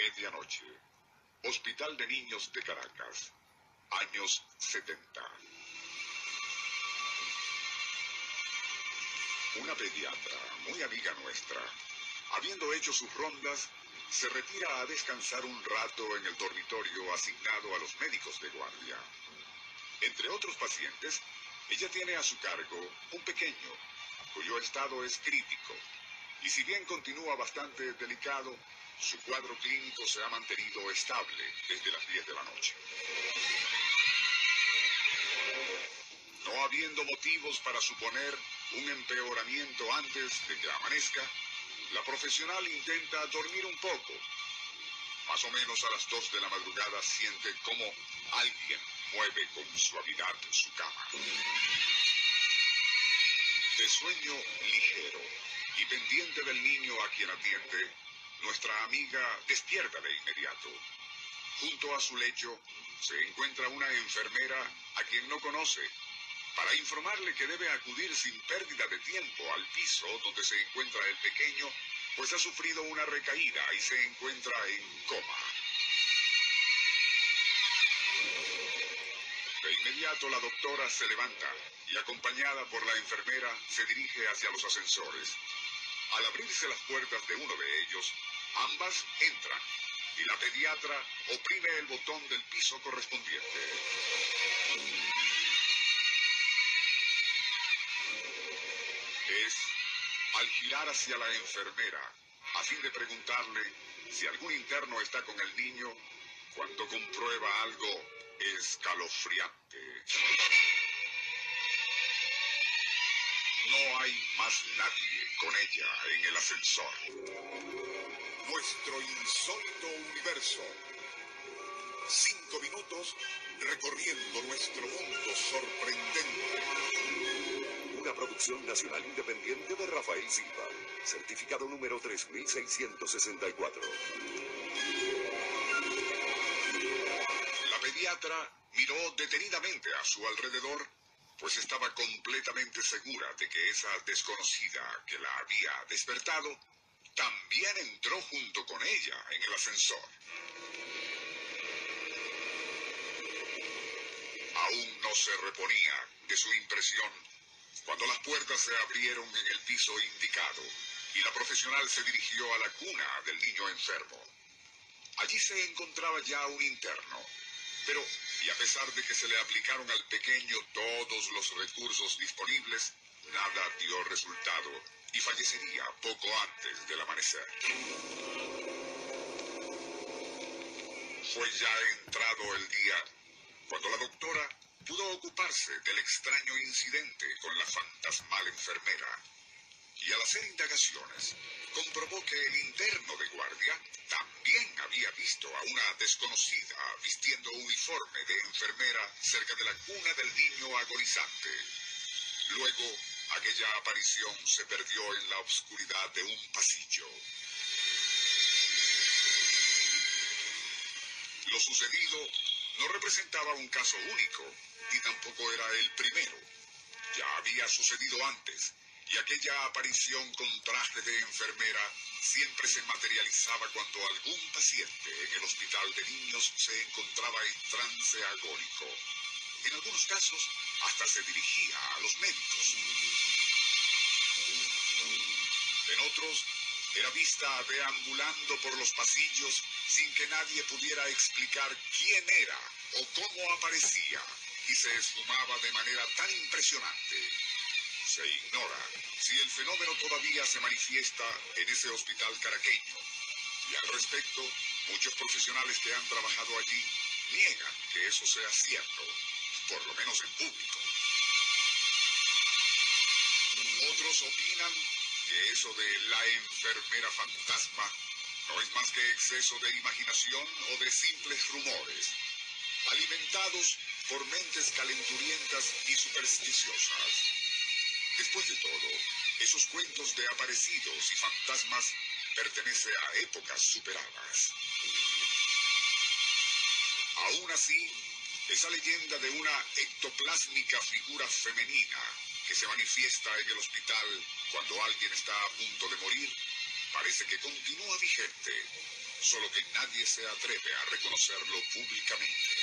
Medianoche. Hospital de Niños de Caracas. Años 70. Una pediatra, muy amiga nuestra, habiendo hecho sus rondas, se retira a descansar un rato en el dormitorio asignado a los médicos de guardia. Entre otros pacientes, ella tiene a su cargo un pequeño, cuyo estado es crítico, y si bien continúa bastante delicado, su cuadro clínico se ha mantenido estable desde las 10 de la noche. No habiendo motivos para suponer un empeoramiento antes de que amanezca, la profesional intenta dormir un poco. Más o menos a las 2 de la madrugada siente como alguien mueve con suavidad su cama. De sueño ligero y pendiente del niño a quien atiende, nuestra amiga despierta de inmediato. Junto a su lecho se encuentra una enfermera a quien no conoce para informarle que debe acudir sin pérdida de tiempo al piso donde se encuentra el pequeño, pues ha sufrido una recaída y se encuentra en coma. De inmediato la doctora se levanta y acompañada por la enfermera se dirige hacia los ascensores. Al abrirse las puertas de uno de ellos, ambas entran y la pediatra oprime el botón del piso correspondiente. Es al girar hacia la enfermera, a fin de preguntarle si algún interno está con el niño, cuando comprueba algo escalofriante. No hay más nadie con ella en el ascensor. Nuestro insólito universo. Cinco minutos recorriendo nuestro mundo sorprendente. Una producción nacional independiente de Rafael Silva. Certificado número 3664. La pediatra miró detenidamente a su alrededor, pues estaba completamente segura de que esa desconocida que la había despertado también entró junto con ella en el ascensor. Aún no se reponía de su impresión cuando las puertas se abrieron en el piso indicado y la profesional se dirigió a la cuna del niño enfermo. Allí se encontraba ya un interno, y a pesar de que se le aplicaron al pequeño todos los recursos disponibles, nada dio resultado y fallecería poco antes del amanecer. Fue ya entrado el día cuando la doctora pudo ocuparse del extraño incidente con la fantasmal enfermera y al hacer indagaciones comprobó que el interno de guardia también había visto a una desconocida vistiendo uniforme de enfermera cerca de la cuna del niño agonizante. Luego, aquella aparición se perdió en la oscuridad de un pasillo. Lo sucedido no representaba un caso único y tampoco era el primero. Ya había sucedido antes y aquella aparición con traje de enfermera siempre se materializaba cuando algún paciente en el hospital de niños se encontraba en trance agónico. En algunos casos hasta se dirigía a los médicos. En otros era vista deambulando por los pasillos sin que nadie pudiera explicar quién era o cómo aparecía y se esfumaba de manera tan impresionante. Se ignora si el fenómeno todavía se manifiesta en ese hospital caraqueño. Y al respecto, muchos profesionales que han trabajado allí niegan que eso sea cierto, por lo menos en público. Otros opinan que eso de la enfermera fantasma no es más que exceso de imaginación o de simples rumores, alimentados por mentes calenturientas y supersticiosas. Después de todo, esos cuentos de aparecidos y fantasmas pertenecen a épocas superadas. Aún así, esa leyenda de una ectoplásmica figura femenina que se manifiesta en el hospital cuando alguien está a punto de morir parece que continúa vigente, solo que nadie se atreve a reconocerlo públicamente.